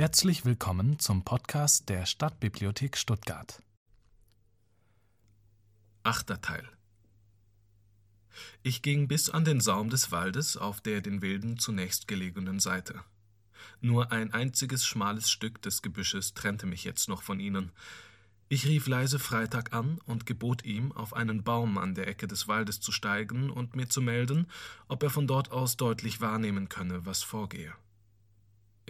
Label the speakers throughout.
Speaker 1: Herzlich willkommen zum Podcast der Stadtbibliothek Stuttgart.
Speaker 2: Achter Teil. Ich ging bis an den Saum des Waldes auf der den Wilden zunächst gelegenen Seite. Nur ein einziges schmales Stück des Gebüsches trennte mich jetzt noch von ihnen. Ich rief leise Freitag an und gebot ihm, auf einen Baum an der Ecke des Waldes zu steigen und mir zu melden, ob er von dort aus deutlich wahrnehmen könne, was vorgehe.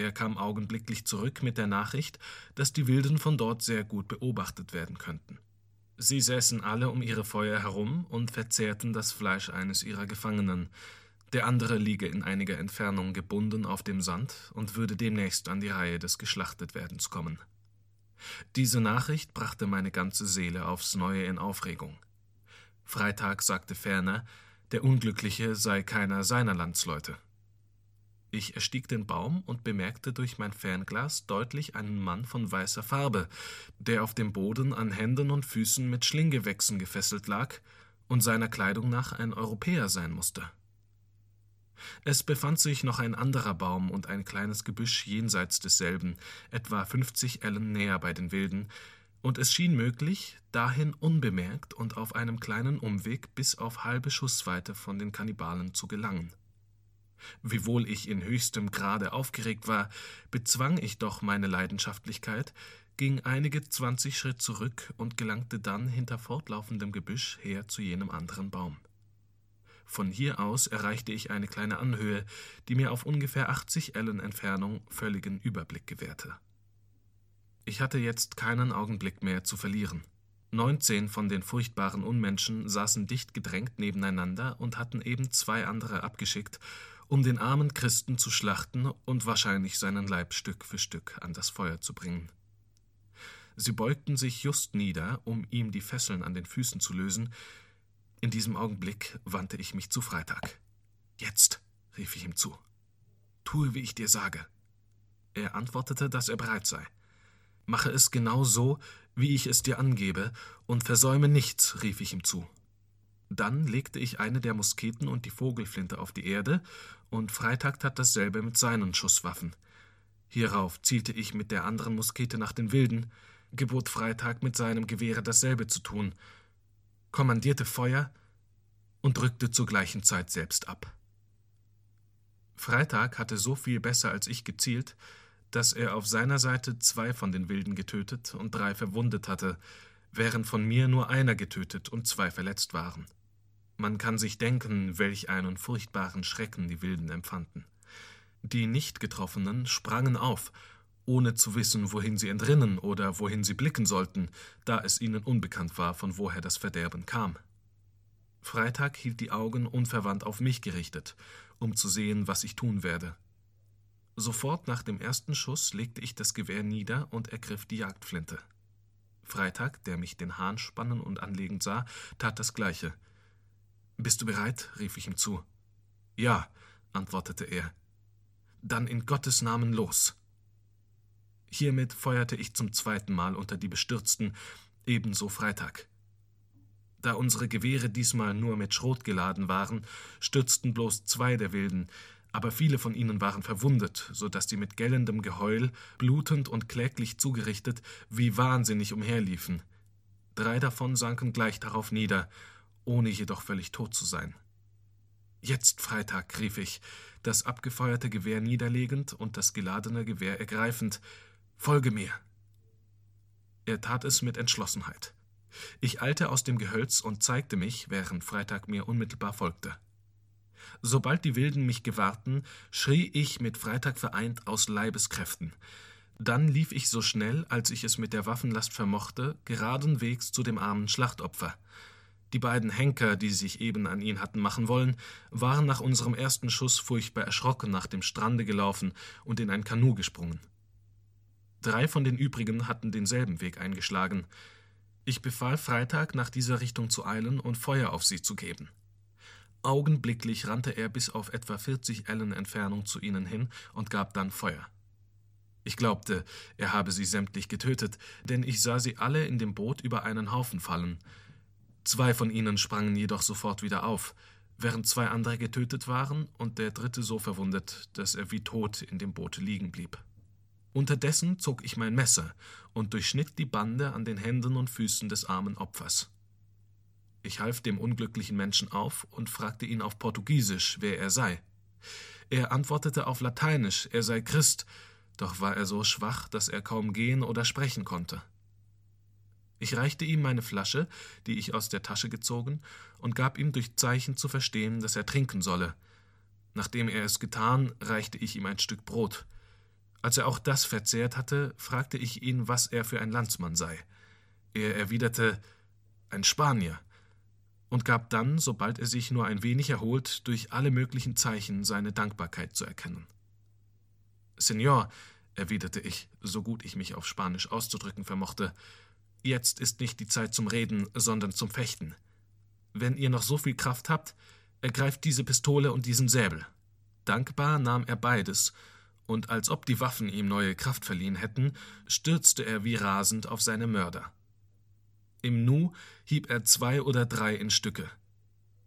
Speaker 2: Er kam augenblicklich zurück mit der Nachricht, dass die Wilden von dort sehr gut beobachtet werden könnten. Sie säßen alle um ihre Feuer herum und verzehrten das Fleisch eines ihrer Gefangenen. Der andere liege in einiger Entfernung gebunden auf dem Sand und würde demnächst an die Reihe des Geschlachtetwerdens kommen. Diese Nachricht brachte meine ganze Seele aufs Neue in Aufregung. Freitag sagte ferner, der Unglückliche sei keiner seiner Landsleute. Ich erstieg den Baum und bemerkte durch mein Fernglas deutlich einen Mann von weißer Farbe, der auf dem Boden an Händen und Füßen mit Schlinggewächsen gefesselt lag und seiner Kleidung nach ein Europäer sein musste. Es befand sich noch ein anderer Baum und ein kleines Gebüsch jenseits desselben, etwa fünfzig Ellen näher bei den Wilden, und es schien möglich, dahin unbemerkt und auf einem kleinen Umweg bis auf halbe Schussweite von den Kannibalen zu gelangen. Wiewohl ich in höchstem Grade aufgeregt war, bezwang ich doch meine Leidenschaftlichkeit, ging einige zwanzig Schritt zurück und gelangte dann hinter fortlaufendem Gebüsch her zu jenem anderen Baum. Von hier aus erreichte ich eine kleine Anhöhe, die mir auf ungefähr achtzig Ellen Entfernung völligen Überblick gewährte. Ich hatte jetzt keinen Augenblick mehr zu verlieren. Neunzehn von den furchtbaren Unmenschen saßen dicht gedrängt nebeneinander und hatten eben zwei andere abgeschickt, um den armen Christen zu schlachten und wahrscheinlich seinen Leib Stück für Stück an das Feuer zu bringen. Sie beugten sich just nieder, um ihm die Fesseln an den Füßen zu lösen. In diesem Augenblick wandte ich mich zu Freitag. Jetzt, rief ich ihm zu. Tue, wie ich dir sage. Er antwortete, dass er bereit sei. Mache es genau so, wie ich es dir angebe, und versäume nichts, rief ich ihm zu. Dann legte ich eine der Musketen und die Vogelflinte auf die Erde, und Freitag tat dasselbe mit seinen Schusswaffen. Hierauf zielte ich mit der anderen Muskete nach den Wilden, gebot Freitag mit seinem Gewehre dasselbe zu tun, kommandierte Feuer und drückte zur gleichen Zeit selbst ab. Freitag hatte so viel besser als ich gezielt, dass er auf seiner Seite zwei von den Wilden getötet und drei verwundet hatte, während von mir nur einer getötet und zwei verletzt waren. Man kann sich denken, welch einen furchtbaren Schrecken die Wilden empfanden. Die nicht Getroffenen sprangen auf, ohne zu wissen, wohin sie entrinnen oder wohin sie blicken sollten, da es ihnen unbekannt war, von woher das Verderben kam. Freitag hielt die Augen unverwandt auf mich gerichtet, um zu sehen, was ich tun werde. Sofort nach dem ersten Schuss legte ich das Gewehr nieder und ergriff die Jagdflinte. Freitag, der mich den Hahn spannen und anlegend sah, tat das Gleiche – bist du bereit? rief ich ihm zu. Ja, antwortete er. Dann in Gottes Namen los. Hiermit feuerte ich zum zweiten Mal unter die Bestürzten, ebenso Freitag. Da unsere Gewehre diesmal nur mit Schrot geladen waren, stürzten bloß zwei der Wilden, aber viele von ihnen waren verwundet, so dass sie mit gellendem Geheul, blutend und kläglich zugerichtet, wie wahnsinnig umherliefen. Drei davon sanken gleich darauf nieder, ohne jedoch völlig tot zu sein. Jetzt Freitag, rief ich, das abgefeuerte Gewehr niederlegend und das geladene Gewehr ergreifend. Folge mir. Er tat es mit Entschlossenheit. Ich eilte aus dem Gehölz und zeigte mich, während Freitag mir unmittelbar folgte. Sobald die Wilden mich gewahrten, schrie ich mit Freitag vereint aus Leibeskräften. Dann lief ich so schnell, als ich es mit der Waffenlast vermochte, geradenwegs zu dem armen Schlachtopfer. Die beiden Henker, die sich eben an ihn hatten machen wollen, waren nach unserem ersten Schuss furchtbar erschrocken nach dem Strande gelaufen und in ein Kanu gesprungen. Drei von den übrigen hatten denselben Weg eingeschlagen. Ich befahl Freitag, nach dieser Richtung zu eilen und Feuer auf sie zu geben. Augenblicklich rannte er bis auf etwa 40 Ellen Entfernung zu ihnen hin und gab dann Feuer. Ich glaubte, er habe sie sämtlich getötet, denn ich sah sie alle in dem Boot über einen Haufen fallen, Zwei von ihnen sprangen jedoch sofort wieder auf, während zwei andere getötet waren und der dritte so verwundet, dass er wie tot in dem Boote liegen blieb. Unterdessen zog ich mein Messer und durchschnitt die Bande an den Händen und Füßen des armen Opfers. Ich half dem unglücklichen Menschen auf und fragte ihn auf Portugiesisch, wer er sei. Er antwortete auf Lateinisch, er sei Christ, doch war er so schwach, dass er kaum gehen oder sprechen konnte. Ich reichte ihm meine Flasche, die ich aus der Tasche gezogen, und gab ihm durch Zeichen zu verstehen, dass er trinken solle. Nachdem er es getan, reichte ich ihm ein Stück Brot. Als er auch das verzehrt hatte, fragte ich ihn, was er für ein Landsmann sei. Er erwiderte ein Spanier und gab dann, sobald er sich nur ein wenig erholt, durch alle möglichen Zeichen seine Dankbarkeit zu erkennen. Senor, erwiderte ich, so gut ich mich auf Spanisch auszudrücken vermochte, Jetzt ist nicht die Zeit zum Reden, sondern zum Fechten. Wenn ihr noch so viel Kraft habt, ergreift diese Pistole und diesen Säbel. Dankbar nahm er beides, und als ob die Waffen ihm neue Kraft verliehen hätten, stürzte er wie rasend auf seine Mörder. Im Nu hieb er zwei oder drei in Stücke.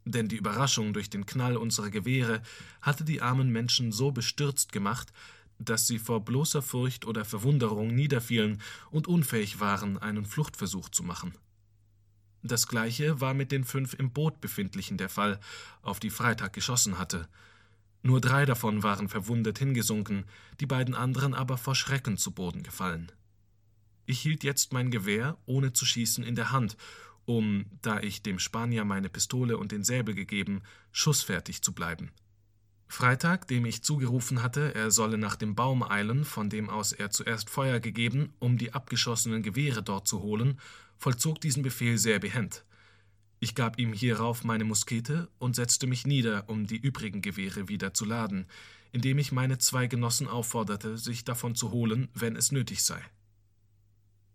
Speaker 2: Denn die Überraschung durch den Knall unserer Gewehre hatte die armen Menschen so bestürzt gemacht, dass sie vor bloßer Furcht oder Verwunderung niederfielen und unfähig waren, einen Fluchtversuch zu machen. Das gleiche war mit den fünf im Boot befindlichen der Fall, auf die Freitag geschossen hatte. Nur drei davon waren verwundet hingesunken, die beiden anderen aber vor Schrecken zu Boden gefallen. Ich hielt jetzt mein Gewehr, ohne zu schießen, in der Hand, um, da ich dem Spanier meine Pistole und den Säbel gegeben, schussfertig zu bleiben. Freitag, dem ich zugerufen hatte, er solle nach dem Baum eilen, von dem aus er zuerst Feuer gegeben, um die abgeschossenen Gewehre dort zu holen, vollzog diesen Befehl sehr behend. Ich gab ihm hierauf meine Muskete und setzte mich nieder, um die übrigen Gewehre wieder zu laden, indem ich meine zwei Genossen aufforderte, sich davon zu holen, wenn es nötig sei.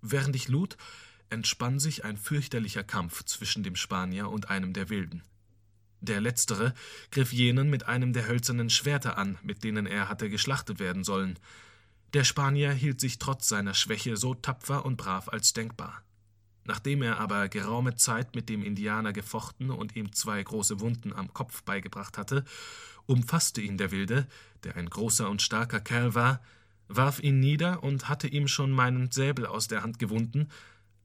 Speaker 2: Während ich lud, entspann sich ein fürchterlicher Kampf zwischen dem Spanier und einem der Wilden. Der letztere griff jenen mit einem der hölzernen Schwerter an, mit denen er hatte geschlachtet werden sollen. Der Spanier hielt sich trotz seiner Schwäche so tapfer und brav als denkbar. Nachdem er aber geraume Zeit mit dem Indianer gefochten und ihm zwei große Wunden am Kopf beigebracht hatte, umfasste ihn der Wilde, der ein großer und starker Kerl war, warf ihn nieder und hatte ihm schon meinen Säbel aus der Hand gewunden,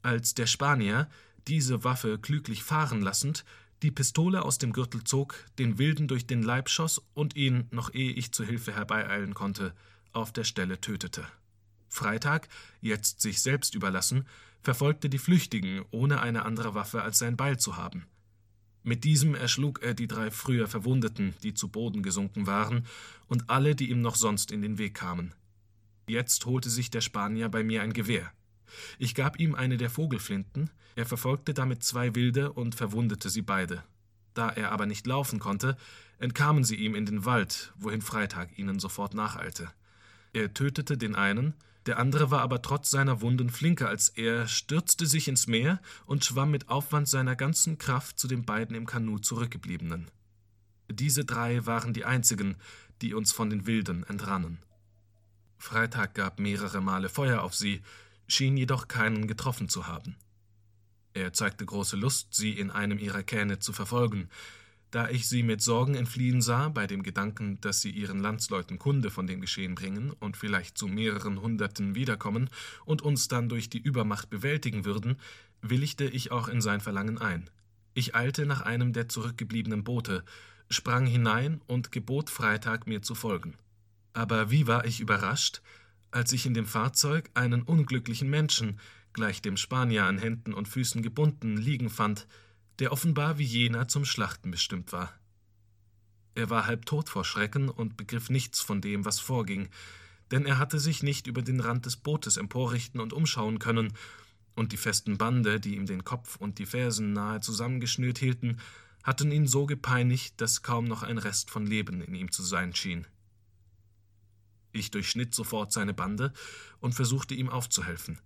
Speaker 2: als der Spanier, diese Waffe klüglich fahren lassend, die Pistole aus dem Gürtel zog, den Wilden durch den Leib schoss und ihn, noch ehe ich zu Hilfe herbeieilen konnte, auf der Stelle tötete. Freitag, jetzt sich selbst überlassen, verfolgte die Flüchtigen, ohne eine andere Waffe als sein Beil zu haben. Mit diesem erschlug er die drei früher Verwundeten, die zu Boden gesunken waren, und alle, die ihm noch sonst in den Weg kamen. Jetzt holte sich der Spanier bei mir ein Gewehr. Ich gab ihm eine der Vogelflinten, er verfolgte damit zwei Wilde und verwundete sie beide. Da er aber nicht laufen konnte, entkamen sie ihm in den Wald, wohin Freitag ihnen sofort nacheilte. Er tötete den einen, der andere war aber trotz seiner Wunden flinker als er, stürzte sich ins Meer und schwamm mit Aufwand seiner ganzen Kraft zu den beiden im Kanu zurückgebliebenen. Diese drei waren die einzigen, die uns von den Wilden entrannen. Freitag gab mehrere Male Feuer auf sie, schien jedoch keinen getroffen zu haben. Er zeigte große Lust, sie in einem ihrer Kähne zu verfolgen. Da ich sie mit Sorgen entfliehen sah, bei dem Gedanken, dass sie ihren Landsleuten Kunde von dem Geschehen bringen und vielleicht zu mehreren Hunderten wiederkommen und uns dann durch die Übermacht bewältigen würden, willigte ich auch in sein Verlangen ein. Ich eilte nach einem der zurückgebliebenen Boote, sprang hinein und gebot Freitag, mir zu folgen. Aber wie war ich überrascht, als ich in dem Fahrzeug einen unglücklichen Menschen, gleich dem Spanier an Händen und Füßen gebunden, liegen fand, der offenbar wie jener zum Schlachten bestimmt war. Er war halb tot vor Schrecken und begriff nichts von dem, was vorging, denn er hatte sich nicht über den Rand des Bootes emporrichten und umschauen können, und die festen Bande, die ihm den Kopf und die Fersen nahe zusammengeschnürt hielten, hatten ihn so gepeinigt, dass kaum noch ein Rest von Leben in ihm zu sein schien. Ich durchschnitt sofort seine Bande und versuchte ihm aufzuhelfen.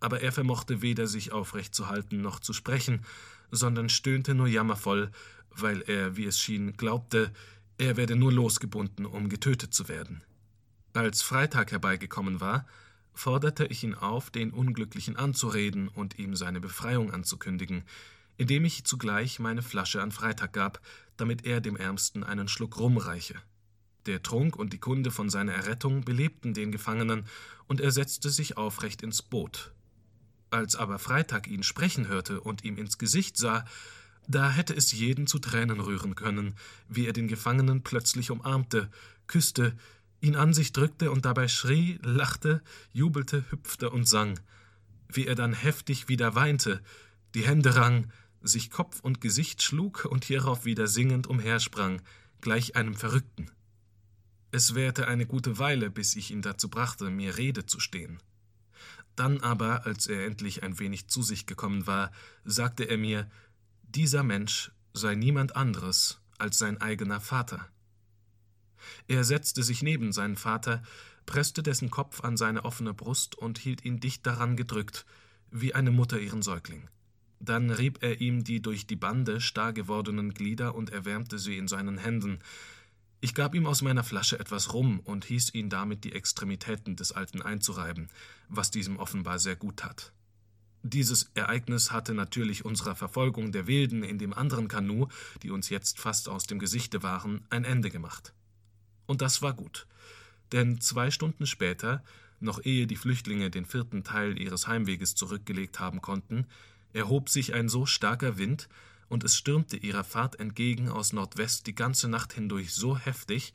Speaker 2: Aber er vermochte weder sich aufrecht zu halten noch zu sprechen, sondern stöhnte nur jammervoll, weil er, wie es schien, glaubte, er werde nur losgebunden, um getötet zu werden. Als Freitag herbeigekommen war, forderte ich ihn auf, den Unglücklichen anzureden und ihm seine Befreiung anzukündigen, indem ich zugleich meine Flasche an Freitag gab, damit er dem Ärmsten einen Schluck rumreiche. Der Trunk und die Kunde von seiner Errettung belebten den Gefangenen, und er setzte sich aufrecht ins Boot. Als aber Freitag ihn sprechen hörte und ihm ins Gesicht sah, da hätte es jeden zu Tränen rühren können, wie er den Gefangenen plötzlich umarmte, küsste, ihn an sich drückte und dabei schrie, lachte, jubelte, hüpfte und sang, wie er dann heftig wieder weinte, die Hände rang, sich Kopf und Gesicht schlug und hierauf wieder singend umhersprang, gleich einem Verrückten. Es währte eine gute Weile, bis ich ihn dazu brachte, mir Rede zu stehen. Dann aber, als er endlich ein wenig zu sich gekommen war, sagte er mir, dieser Mensch sei niemand anderes als sein eigener Vater. Er setzte sich neben seinen Vater, presste dessen Kopf an seine offene Brust und hielt ihn dicht daran gedrückt, wie eine Mutter ihren Säugling. Dann rieb er ihm die durch die Bande starr gewordenen Glieder und erwärmte sie in seinen Händen. Ich gab ihm aus meiner Flasche etwas Rum und hieß ihn damit die Extremitäten des Alten einzureiben, was diesem offenbar sehr gut tat. Dieses Ereignis hatte natürlich unserer Verfolgung der Wilden in dem anderen Kanu, die uns jetzt fast aus dem Gesichte waren, ein Ende gemacht. Und das war gut, denn zwei Stunden später, noch ehe die Flüchtlinge den vierten Teil ihres Heimweges zurückgelegt haben konnten, erhob sich ein so starker Wind, und es stürmte ihrer Fahrt entgegen aus Nordwest die ganze Nacht hindurch so heftig,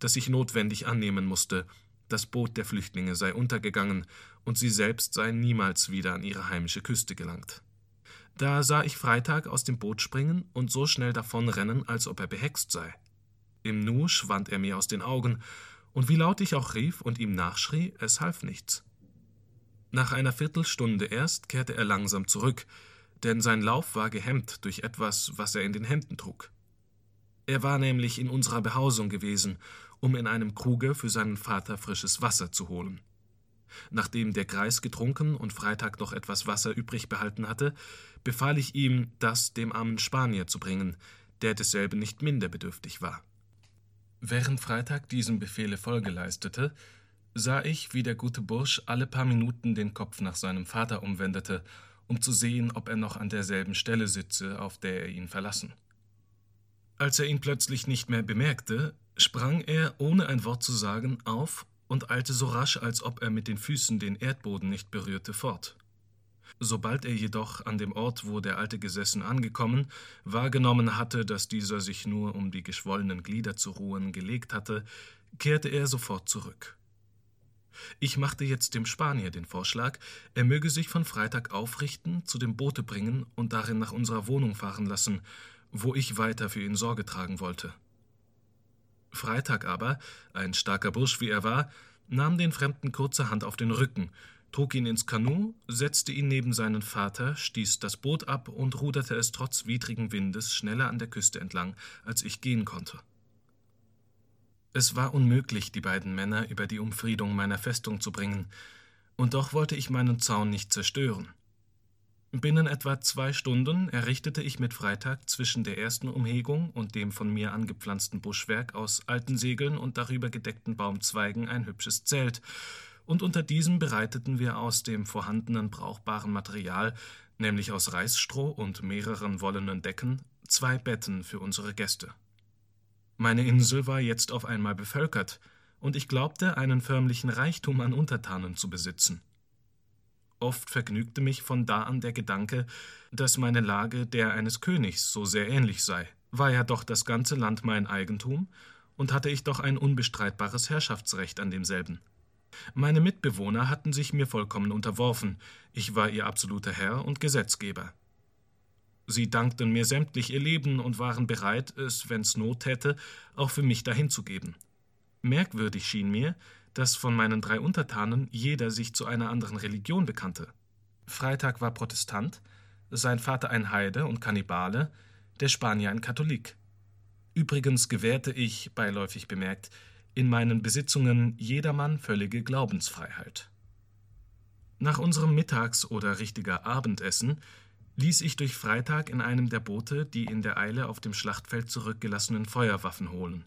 Speaker 2: dass ich notwendig annehmen musste, das Boot der Flüchtlinge sei untergegangen und sie selbst seien niemals wieder an ihre heimische Küste gelangt. Da sah ich Freitag aus dem Boot springen und so schnell davonrennen, als ob er behext sei. Im Nu schwand er mir aus den Augen, und wie laut ich auch rief und ihm nachschrie, es half nichts. Nach einer Viertelstunde erst kehrte er langsam zurück, denn sein Lauf war gehemmt durch etwas, was er in den Händen trug. Er war nämlich in unserer Behausung gewesen, um in einem Kruge für seinen Vater frisches Wasser zu holen. Nachdem der Greis getrunken und Freitag noch etwas Wasser übrig behalten hatte, befahl ich ihm, das dem armen Spanier zu bringen, der desselben nicht minder bedürftig war. Während Freitag diesem Befehle Folge leistete, sah ich, wie der gute Bursch alle paar Minuten den Kopf nach seinem Vater umwendete, um zu sehen, ob er noch an derselben Stelle sitze, auf der er ihn verlassen. Als er ihn plötzlich nicht mehr bemerkte, sprang er, ohne ein Wort zu sagen, auf und eilte so rasch, als ob er mit den Füßen den Erdboden nicht berührte, fort. Sobald er jedoch an dem Ort, wo der Alte gesessen, angekommen, wahrgenommen hatte, dass dieser sich nur, um die geschwollenen Glieder zu ruhen, gelegt hatte, kehrte er sofort zurück. Ich machte jetzt dem Spanier den Vorschlag, er möge sich von Freitag aufrichten, zu dem Boote bringen und darin nach unserer Wohnung fahren lassen, wo ich weiter für ihn Sorge tragen wollte. Freitag aber, ein starker Bursch wie er war, nahm den Fremden kurzerhand auf den Rücken trug ihn ins Kanu, setzte ihn neben seinen Vater, stieß das Boot ab und ruderte es trotz widrigen Windes schneller an der Küste entlang, als ich gehen konnte. Es war unmöglich, die beiden Männer über die Umfriedung meiner Festung zu bringen, und doch wollte ich meinen Zaun nicht zerstören. Binnen etwa zwei Stunden errichtete ich mit Freitag zwischen der ersten Umhegung und dem von mir angepflanzten Buschwerk aus alten Segeln und darüber gedeckten Baumzweigen ein hübsches Zelt, und unter diesem bereiteten wir aus dem vorhandenen brauchbaren Material, nämlich aus Reisstroh und mehreren wollenen Decken, zwei Betten für unsere Gäste. Meine Insel war jetzt auf einmal bevölkert, und ich glaubte, einen förmlichen Reichtum an Untertanen zu besitzen. Oft vergnügte mich von da an der Gedanke, dass meine Lage der eines Königs so sehr ähnlich sei. War ja doch das ganze Land mein Eigentum, und hatte ich doch ein unbestreitbares Herrschaftsrecht an demselben. Meine Mitbewohner hatten sich mir vollkommen unterworfen, ich war ihr absoluter Herr und Gesetzgeber. Sie dankten mir sämtlich ihr Leben und waren bereit, es, wenn's Not hätte, auch für mich dahinzugeben. Merkwürdig schien mir, dass von meinen drei Untertanen jeder sich zu einer anderen Religion bekannte. Freitag war Protestant, sein Vater ein Heide und Kannibale, der Spanier ein Katholik. Übrigens gewährte ich, beiläufig bemerkt, in meinen Besitzungen jedermann völlige Glaubensfreiheit. Nach unserem Mittags- oder richtiger Abendessen ließ ich durch Freitag in einem der Boote die in der Eile auf dem Schlachtfeld zurückgelassenen Feuerwaffen holen.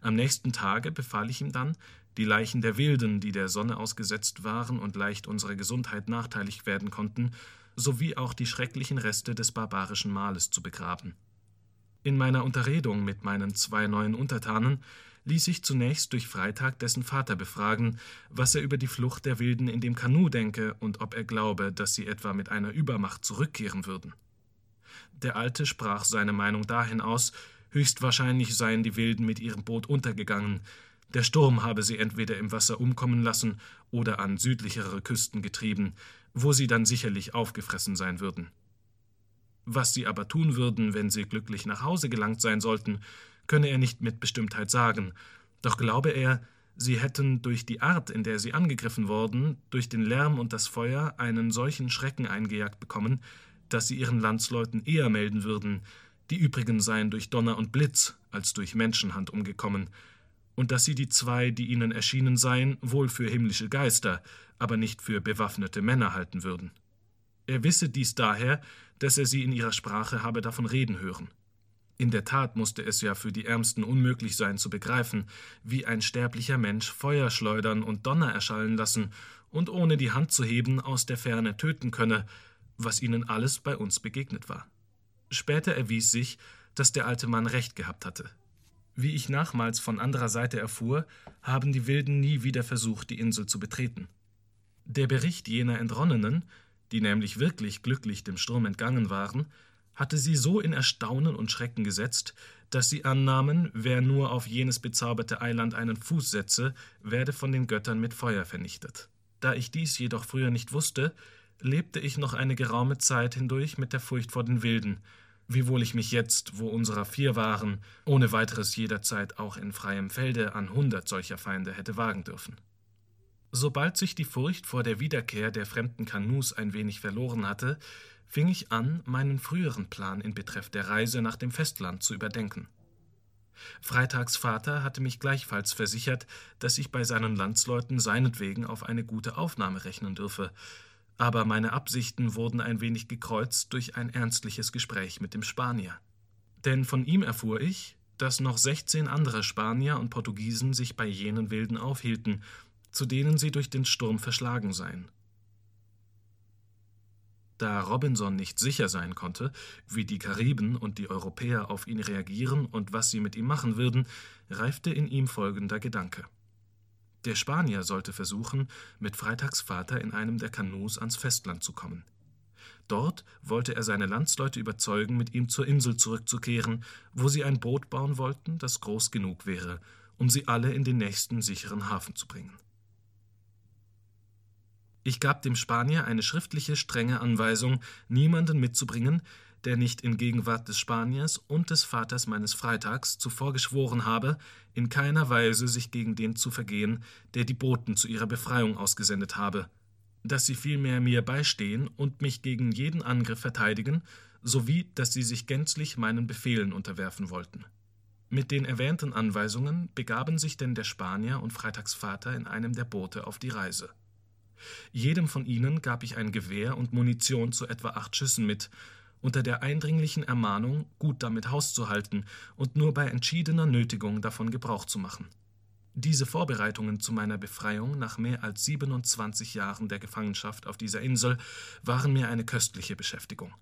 Speaker 2: Am nächsten Tage befahl ich ihm dann, die Leichen der Wilden, die der Sonne ausgesetzt waren und leicht unserer Gesundheit nachteilig werden konnten, sowie auch die schrecklichen Reste des barbarischen Mahles zu begraben. In meiner Unterredung mit meinen zwei neuen Untertanen ließ sich zunächst durch Freitag dessen Vater befragen, was er über die Flucht der Wilden in dem Kanu denke und ob er glaube, dass sie etwa mit einer Übermacht zurückkehren würden. Der Alte sprach seine Meinung dahin aus, höchstwahrscheinlich seien die Wilden mit ihrem Boot untergegangen, der Sturm habe sie entweder im Wasser umkommen lassen oder an südlichere Küsten getrieben, wo sie dann sicherlich aufgefressen sein würden. Was sie aber tun würden, wenn sie glücklich nach Hause gelangt sein sollten, könne er nicht mit Bestimmtheit sagen, doch glaube er, sie hätten durch die Art, in der sie angegriffen worden, durch den Lärm und das Feuer einen solchen Schrecken eingejagt bekommen, dass sie ihren Landsleuten eher melden würden, die übrigen seien durch Donner und Blitz als durch Menschenhand umgekommen, und dass sie die zwei, die ihnen erschienen seien, wohl für himmlische Geister, aber nicht für bewaffnete Männer halten würden. Er wisse dies daher, dass er sie in ihrer Sprache habe davon reden hören. In der Tat musste es ja für die Ärmsten unmöglich sein zu begreifen, wie ein sterblicher Mensch Feuer schleudern und Donner erschallen lassen und ohne die Hand zu heben aus der Ferne töten könne, was ihnen alles bei uns begegnet war. Später erwies sich, dass der alte Mann recht gehabt hatte. Wie ich nachmals von anderer Seite erfuhr, haben die Wilden nie wieder versucht, die Insel zu betreten. Der Bericht jener Entronnenen, die nämlich wirklich glücklich dem Sturm entgangen waren, hatte sie so in Erstaunen und Schrecken gesetzt, dass sie annahmen, wer nur auf jenes bezauberte Eiland einen Fuß setze, werde von den Göttern mit Feuer vernichtet. Da ich dies jedoch früher nicht wusste, lebte ich noch eine geraume Zeit hindurch mit der Furcht vor den Wilden, wiewohl ich mich jetzt, wo unserer vier waren, ohne weiteres jederzeit auch in freiem Felde an hundert solcher Feinde hätte wagen dürfen. Sobald sich die Furcht vor der Wiederkehr der fremden Kanus ein wenig verloren hatte, fing ich an, meinen früheren Plan in Betreff der Reise nach dem Festland zu überdenken. Freitags Vater hatte mich gleichfalls versichert, dass ich bei seinen Landsleuten seinetwegen auf eine gute Aufnahme rechnen dürfe, aber meine Absichten wurden ein wenig gekreuzt durch ein ernstliches Gespräch mit dem Spanier. Denn von ihm erfuhr ich, dass noch sechzehn andere Spanier und Portugiesen sich bei jenen Wilden aufhielten, zu denen sie durch den Sturm verschlagen seien. Da Robinson nicht sicher sein konnte, wie die Kariben und die Europäer auf ihn reagieren und was sie mit ihm machen würden, reifte in ihm folgender Gedanke. Der Spanier sollte versuchen, mit Freitagsvater in einem der Kanus ans Festland zu kommen. Dort wollte er seine Landsleute überzeugen, mit ihm zur Insel zurückzukehren, wo sie ein Boot bauen wollten, das groß genug wäre, um sie alle in den nächsten sicheren Hafen zu bringen. Ich gab dem Spanier eine schriftliche, strenge Anweisung, niemanden mitzubringen, der nicht in Gegenwart des Spaniers und des Vaters meines Freitags zuvor geschworen habe, in keiner Weise sich gegen den zu vergehen, der die Boten zu ihrer Befreiung ausgesendet habe, dass sie vielmehr mir beistehen und mich gegen jeden Angriff verteidigen, sowie dass sie sich gänzlich meinen Befehlen unterwerfen wollten. Mit den erwähnten Anweisungen begaben sich denn der Spanier und Freitags Vater in einem der Boote auf die Reise. Jedem von ihnen gab ich ein Gewehr und Munition zu etwa acht Schüssen mit, unter der eindringlichen Ermahnung, gut damit Haus zu halten und nur bei entschiedener Nötigung davon Gebrauch zu machen. Diese Vorbereitungen zu meiner Befreiung nach mehr als 27 Jahren der Gefangenschaft auf dieser Insel waren mir eine köstliche Beschäftigung.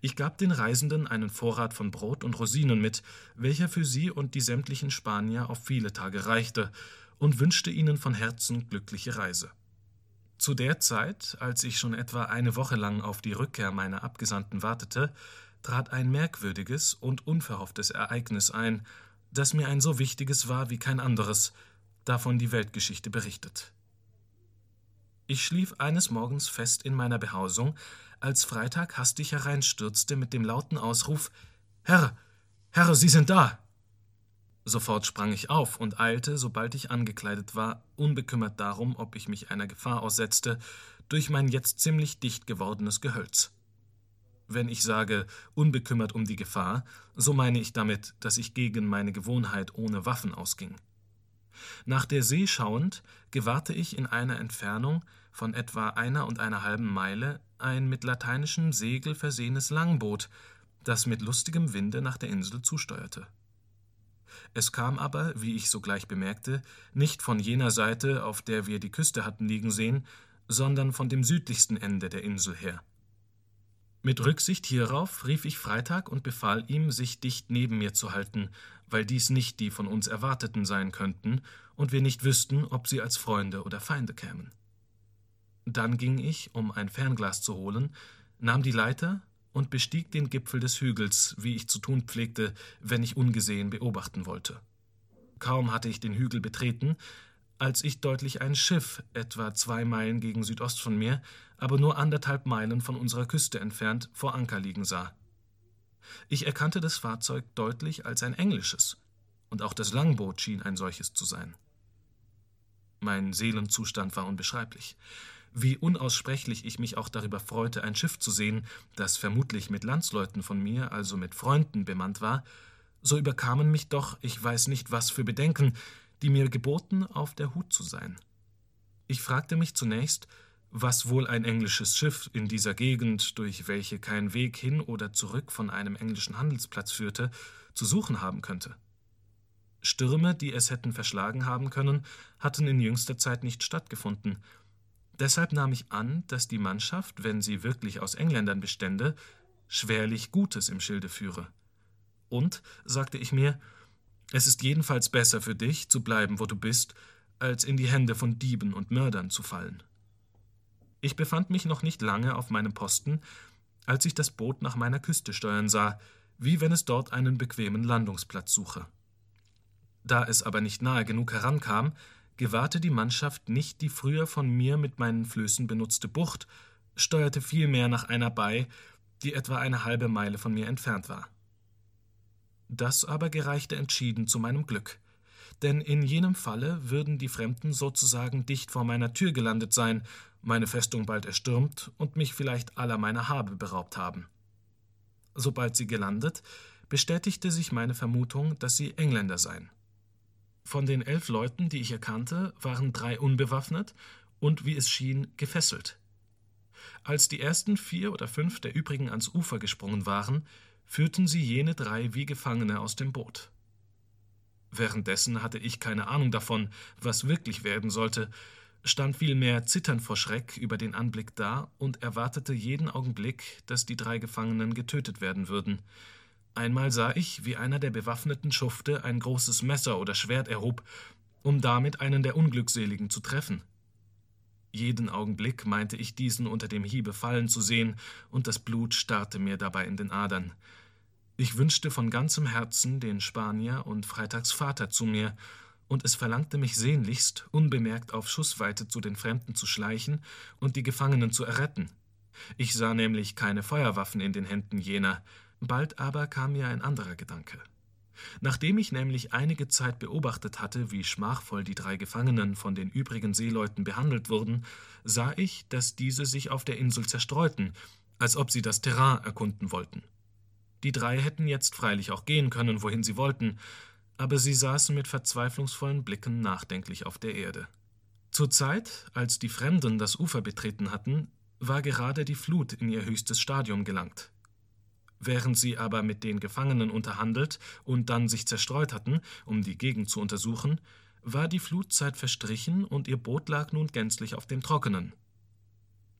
Speaker 2: Ich gab den Reisenden einen Vorrat von Brot und Rosinen mit, welcher für sie und die sämtlichen Spanier auf viele Tage reichte, und wünschte ihnen von Herzen glückliche Reise. Zu der Zeit, als ich schon etwa eine Woche lang auf die Rückkehr meiner Abgesandten wartete, trat ein merkwürdiges und unverhofftes Ereignis ein, das mir ein so wichtiges war wie kein anderes, davon die Weltgeschichte berichtet. Ich schlief eines Morgens fest in meiner Behausung, als Freitag hastig hereinstürzte mit dem lauten Ausruf Herr, Herr, Sie sind da. Sofort sprang ich auf und eilte, sobald ich angekleidet war, unbekümmert darum, ob ich mich einer Gefahr aussetzte, durch mein jetzt ziemlich dicht gewordenes Gehölz. Wenn ich sage unbekümmert um die Gefahr, so meine ich damit, dass ich gegen meine Gewohnheit ohne Waffen ausging. Nach der See schauend, gewahrte ich in einer Entfernung von etwa einer und einer halben Meile ein mit lateinischen Segel versehenes Langboot, das mit lustigem Winde nach der Insel zusteuerte. Es kam aber, wie ich sogleich bemerkte, nicht von jener Seite, auf der wir die Küste hatten liegen sehen, sondern von dem südlichsten Ende der Insel her. Mit Rücksicht hierauf rief ich Freitag und befahl ihm, sich dicht neben mir zu halten, weil dies nicht die von uns Erwarteten sein könnten und wir nicht wüssten, ob sie als Freunde oder Feinde kämen. Dann ging ich, um ein Fernglas zu holen, nahm die Leiter und bestieg den Gipfel des Hügels, wie ich zu tun pflegte, wenn ich ungesehen beobachten wollte. Kaum hatte ich den Hügel betreten, als ich deutlich ein Schiff, etwa zwei Meilen gegen Südost von mir, aber nur anderthalb Meilen von unserer Küste entfernt, vor Anker liegen sah. Ich erkannte das Fahrzeug deutlich als ein englisches, und auch das Langboot schien ein solches zu sein. Mein Seelenzustand war unbeschreiblich. Wie unaussprechlich ich mich auch darüber freute, ein Schiff zu sehen, das vermutlich mit Landsleuten von mir, also mit Freunden bemannt war, so überkamen mich doch, ich weiß nicht was für Bedenken, die mir geboten, auf der Hut zu sein. Ich fragte mich zunächst, was wohl ein englisches Schiff in dieser Gegend, durch welche kein Weg hin oder zurück von einem englischen Handelsplatz führte, zu suchen haben könnte. Stürme, die es hätten verschlagen haben können, hatten in jüngster Zeit nicht stattgefunden. Deshalb nahm ich an, dass die Mannschaft, wenn sie wirklich aus Engländern bestände, schwerlich Gutes im Schilde führe. Und, sagte ich mir, es ist jedenfalls besser für dich, zu bleiben, wo du bist, als in die Hände von Dieben und Mördern zu fallen. Ich befand mich noch nicht lange auf meinem Posten, als ich das Boot nach meiner Küste steuern sah, wie wenn es dort einen bequemen Landungsplatz suche. Da es aber nicht nahe genug herankam, gewahrte die Mannschaft nicht die früher von mir mit meinen Flößen benutzte Bucht, steuerte vielmehr nach einer bei, die etwa eine halbe Meile von mir entfernt war. Das aber gereichte entschieden zu meinem Glück, denn in jenem Falle würden die Fremden sozusagen dicht vor meiner Tür gelandet sein, meine Festung bald erstürmt und mich vielleicht aller meiner Habe beraubt haben. Sobald sie gelandet, bestätigte sich meine Vermutung, dass sie Engländer seien. Von den elf Leuten, die ich erkannte, waren drei unbewaffnet und, wie es schien, gefesselt. Als die ersten vier oder fünf der übrigen ans Ufer gesprungen waren, führten sie jene drei wie Gefangene aus dem Boot. Währenddessen hatte ich keine Ahnung davon, was wirklich werden sollte, stand vielmehr zitternd vor Schreck über den Anblick da und erwartete jeden Augenblick, dass die drei Gefangenen getötet werden würden. Einmal sah ich, wie einer der bewaffneten Schufte ein großes Messer oder Schwert erhob, um damit einen der Unglückseligen zu treffen. Jeden Augenblick meinte ich diesen unter dem Hiebe fallen zu sehen, und das Blut starrte mir dabei in den Adern. Ich wünschte von ganzem Herzen den Spanier und Freitags Vater zu mir, und es verlangte mich sehnlichst, unbemerkt auf Schussweite zu den Fremden zu schleichen und die Gefangenen zu erretten. Ich sah nämlich keine Feuerwaffen in den Händen jener, bald aber kam mir ein anderer Gedanke. Nachdem ich nämlich einige Zeit beobachtet hatte, wie schmachvoll die drei Gefangenen von den übrigen Seeleuten behandelt wurden, sah ich, dass diese sich auf der Insel zerstreuten, als ob sie das Terrain erkunden wollten. Die drei hätten jetzt freilich auch gehen können, wohin sie wollten, aber sie saßen mit verzweiflungsvollen Blicken nachdenklich auf der Erde. Zur Zeit, als die Fremden das Ufer betreten hatten, war gerade die Flut in ihr höchstes Stadium gelangt. Während sie aber mit den Gefangenen unterhandelt und dann sich zerstreut hatten, um die Gegend zu untersuchen, war die Flutzeit verstrichen und ihr Boot lag nun gänzlich auf dem Trockenen.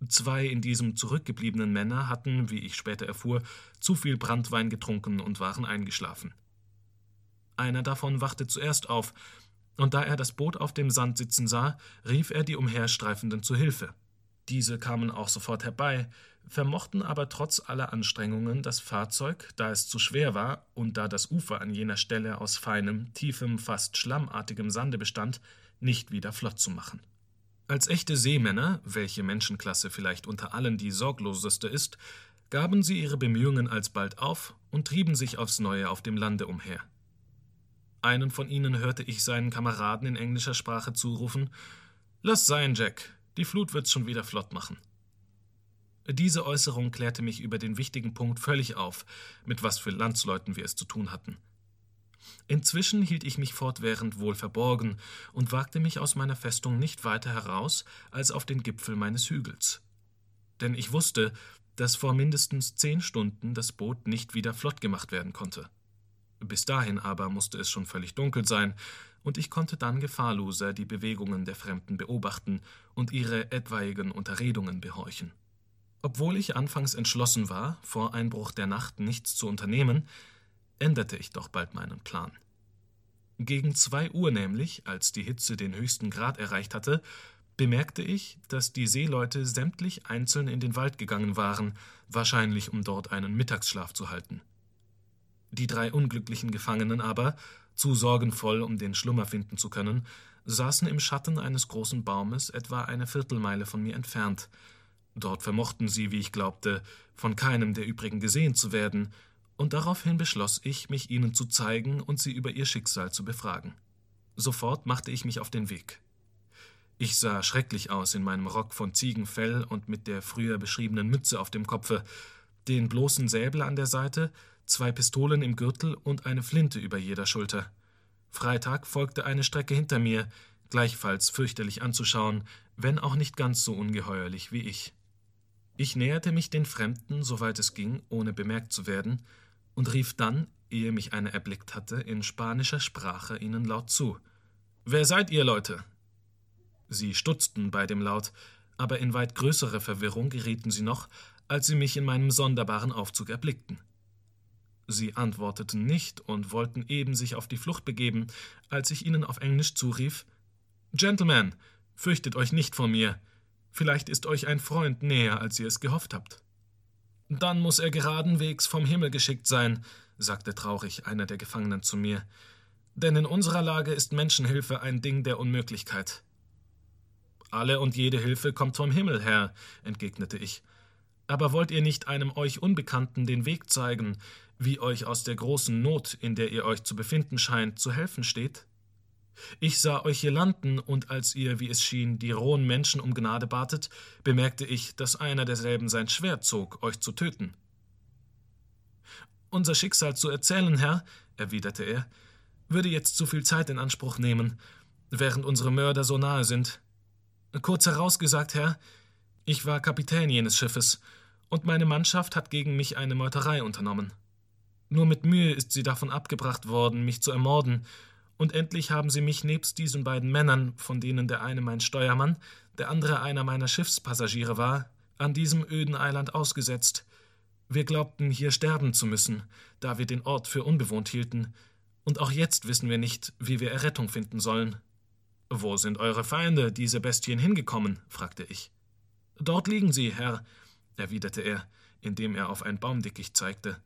Speaker 2: Zwei in diesem zurückgebliebenen Männer hatten, wie ich später erfuhr, zu viel Brandwein getrunken und waren eingeschlafen. Einer davon wachte zuerst auf, und da er das Boot auf dem Sand sitzen sah, rief er die Umherstreifenden zu Hilfe. Diese kamen auch sofort herbei, vermochten aber trotz aller Anstrengungen das Fahrzeug, da es zu schwer war und da das Ufer an jener Stelle aus feinem, tiefem, fast schlammartigem Sande bestand, nicht wieder flott zu machen. Als echte Seemänner, welche Menschenklasse vielleicht unter allen die sorgloseste ist, gaben sie ihre Bemühungen alsbald auf und trieben sich aufs Neue auf dem Lande umher. Einen von ihnen hörte ich seinen Kameraden in englischer Sprache zurufen Lass sein, Jack, die Flut wird's schon wieder flott machen. Diese Äußerung klärte mich über den wichtigen Punkt völlig auf, mit was für Landsleuten wir es zu tun hatten. Inzwischen hielt ich mich fortwährend wohl verborgen und wagte mich aus meiner Festung nicht weiter heraus als auf den Gipfel meines Hügels. Denn ich wusste, dass vor mindestens zehn Stunden das Boot nicht wieder flott gemacht werden konnte. Bis dahin aber musste es schon völlig dunkel sein, und ich konnte dann gefahrloser die Bewegungen der Fremden beobachten und ihre etwaigen Unterredungen behorchen. Obwohl ich anfangs entschlossen war, vor Einbruch der Nacht nichts zu unternehmen, änderte ich doch bald meinen Plan. Gegen zwei Uhr nämlich, als die Hitze den höchsten Grad erreicht hatte, bemerkte ich, dass die Seeleute sämtlich einzeln in den Wald gegangen waren, wahrscheinlich um dort einen Mittagsschlaf zu halten. Die drei unglücklichen Gefangenen aber, zu sorgenvoll, um den Schlummer finden zu können, saßen im Schatten eines großen Baumes etwa eine Viertelmeile von mir entfernt. Dort vermochten sie, wie ich glaubte, von keinem der übrigen gesehen zu werden, und daraufhin beschloss ich, mich ihnen zu zeigen und sie über ihr Schicksal zu befragen. Sofort machte ich mich auf den Weg. Ich sah schrecklich aus in meinem Rock von Ziegenfell und mit der früher beschriebenen Mütze auf dem Kopfe, den bloßen Säbel an der Seite, zwei Pistolen im Gürtel und eine Flinte über jeder Schulter. Freitag folgte eine Strecke hinter mir, gleichfalls fürchterlich anzuschauen, wenn auch nicht ganz so ungeheuerlich wie ich. Ich näherte mich den Fremden, soweit es ging, ohne bemerkt zu werden, und rief dann, ehe mich einer erblickt hatte, in spanischer Sprache ihnen laut zu. Wer seid ihr, Leute? Sie stutzten bei dem Laut, aber in weit größere Verwirrung gerieten sie noch, als sie mich in meinem sonderbaren Aufzug erblickten. Sie antworteten nicht und wollten eben sich auf die Flucht begeben, als ich ihnen auf Englisch zurief Gentlemen, fürchtet euch nicht vor mir, vielleicht ist euch ein Freund näher, als ihr es gehofft habt. Dann muss er geradenwegs vom Himmel geschickt sein, sagte traurig einer der Gefangenen zu mir, denn in unserer Lage ist Menschenhilfe ein Ding der Unmöglichkeit. Alle und jede Hilfe kommt vom Himmel her, entgegnete ich. Aber wollt ihr nicht einem euch Unbekannten den Weg zeigen, wie euch aus der großen Not, in der ihr euch zu befinden scheint, zu helfen steht? Ich sah euch hier landen, und als ihr, wie es schien, die rohen Menschen um Gnade batet, bemerkte ich, dass einer derselben sein Schwert zog, euch zu töten. Unser Schicksal zu erzählen, Herr, erwiderte er, würde jetzt zu viel Zeit in Anspruch nehmen, während unsere Mörder so nahe sind. Kurz herausgesagt, Herr, ich war Kapitän jenes Schiffes, und meine Mannschaft hat gegen mich eine Meuterei unternommen. Nur mit Mühe ist sie davon abgebracht worden, mich zu ermorden, und endlich haben sie mich nebst diesen beiden Männern, von denen der eine mein Steuermann, der andere einer meiner Schiffspassagiere war, an diesem öden Eiland ausgesetzt. Wir glaubten, hier sterben zu müssen, da wir den Ort für unbewohnt hielten, und auch jetzt wissen wir nicht, wie wir Errettung finden sollen. Wo sind eure Feinde, diese Bestien, hingekommen? fragte ich. Dort liegen sie, Herr, erwiderte er, indem er auf ein Baumdickicht zeigte.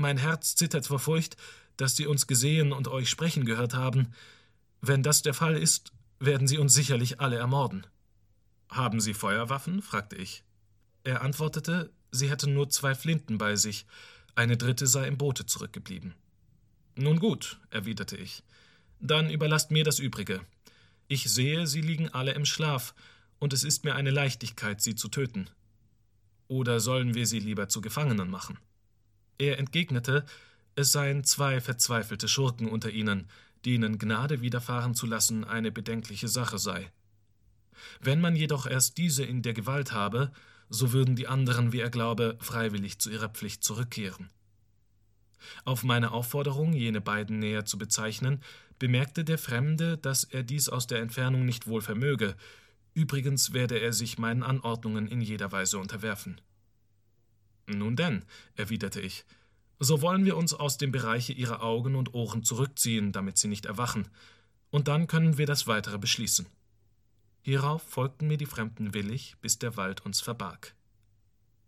Speaker 2: Mein Herz zittert vor Furcht, dass sie uns gesehen und euch sprechen gehört haben. Wenn das der Fall ist, werden sie uns sicherlich alle ermorden. Haben Sie Feuerwaffen? fragte ich. Er antwortete, sie hätten nur zwei Flinten bei sich, eine dritte sei im Boote zurückgeblieben. Nun gut, erwiderte ich, dann überlasst mir das Übrige. Ich sehe, sie liegen alle im Schlaf, und es ist mir eine Leichtigkeit, sie zu töten. Oder sollen wir sie lieber zu Gefangenen machen? Er entgegnete, es seien zwei verzweifelte Schurken unter ihnen, denen Gnade widerfahren zu lassen eine bedenkliche Sache sei. Wenn man jedoch erst diese in der Gewalt habe, so würden die anderen, wie er glaube, freiwillig zu ihrer Pflicht zurückkehren. Auf meine Aufforderung, jene beiden näher zu bezeichnen, bemerkte der Fremde, dass er dies aus der Entfernung nicht wohl vermöge, übrigens werde er sich meinen Anordnungen in jeder Weise unterwerfen. Nun denn, erwiderte ich, so wollen wir uns aus dem Bereiche ihrer Augen und Ohren zurückziehen, damit sie nicht erwachen, und dann können wir das weitere beschließen. Hierauf folgten mir die Fremden willig, bis der Wald uns verbarg.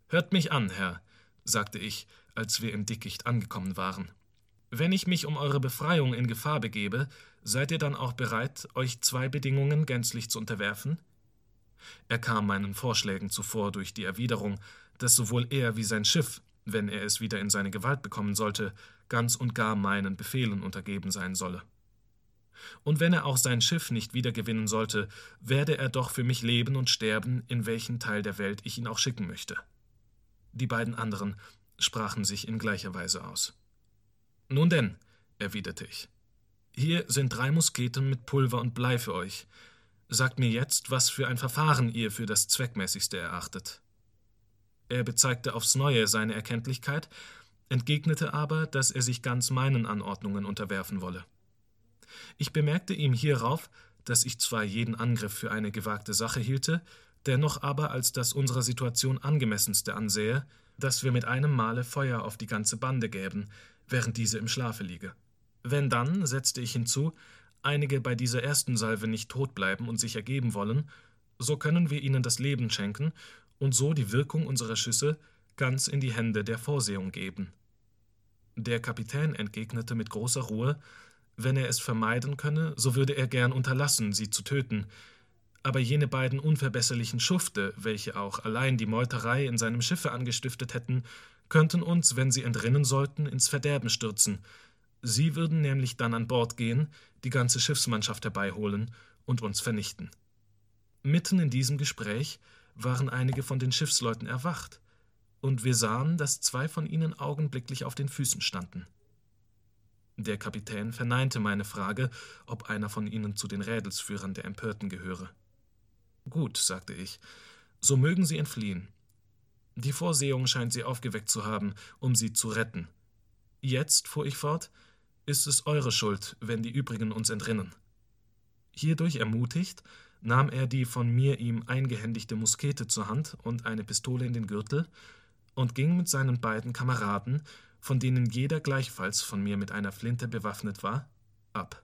Speaker 2: Hört mich an, Herr, sagte ich, als wir im Dickicht angekommen waren. Wenn ich mich um eure Befreiung in Gefahr begebe, seid ihr dann auch bereit, euch zwei Bedingungen gänzlich zu unterwerfen? Er kam meinen Vorschlägen zuvor durch die Erwiderung, dass sowohl er wie sein Schiff, wenn er es wieder in seine Gewalt bekommen sollte, ganz und gar meinen Befehlen untergeben sein solle. Und wenn er auch sein Schiff nicht wiedergewinnen sollte, werde er doch für mich leben und sterben, in welchen Teil der Welt ich ihn auch schicken möchte. Die beiden anderen sprachen sich in gleicher Weise aus. Nun denn, erwiderte ich, hier sind drei Musketen mit Pulver und Blei für euch. Sagt mir jetzt, was für ein Verfahren ihr für das zweckmäßigste erachtet. Er bezeigte aufs neue seine Erkenntlichkeit, entgegnete aber, dass er sich ganz meinen Anordnungen unterwerfen wolle. Ich bemerkte ihm hierauf, dass ich zwar jeden Angriff für eine gewagte Sache hielte, dennoch aber als das unserer Situation angemessenste ansähe, dass wir mit einem Male Feuer auf die ganze Bande gäben, während diese im Schlafe liege. Wenn dann, setzte ich hinzu, einige bei dieser ersten Salve nicht tot bleiben und sich ergeben wollen, so können wir ihnen das Leben schenken und so die Wirkung unserer Schüsse ganz in die Hände der Vorsehung geben. Der Kapitän entgegnete mit großer Ruhe, wenn er es vermeiden könne, so würde er gern unterlassen, sie zu töten, aber jene beiden unverbesserlichen Schufte, welche auch allein die Meuterei in seinem Schiffe angestiftet hätten, könnten uns, wenn sie entrinnen sollten, ins Verderben stürzen. Sie würden nämlich dann an Bord gehen, die ganze Schiffsmannschaft herbeiholen und uns vernichten. Mitten in diesem Gespräch waren einige von den Schiffsleuten erwacht, und wir sahen, dass zwei von ihnen augenblicklich auf den Füßen standen. Der Kapitän verneinte meine Frage, ob einer von ihnen zu den Rädelsführern der Empörten gehöre. Gut, sagte ich, so mögen Sie entfliehen. Die Vorsehung scheint Sie aufgeweckt zu haben, um Sie zu retten. Jetzt, fuhr ich fort, ist es eure Schuld, wenn die übrigen uns entrinnen. Hierdurch ermutigt, nahm er die von mir ihm eingehändigte Muskete zur Hand und eine Pistole in den Gürtel und ging mit seinen beiden Kameraden, von denen jeder gleichfalls von mir mit einer Flinte bewaffnet war, ab.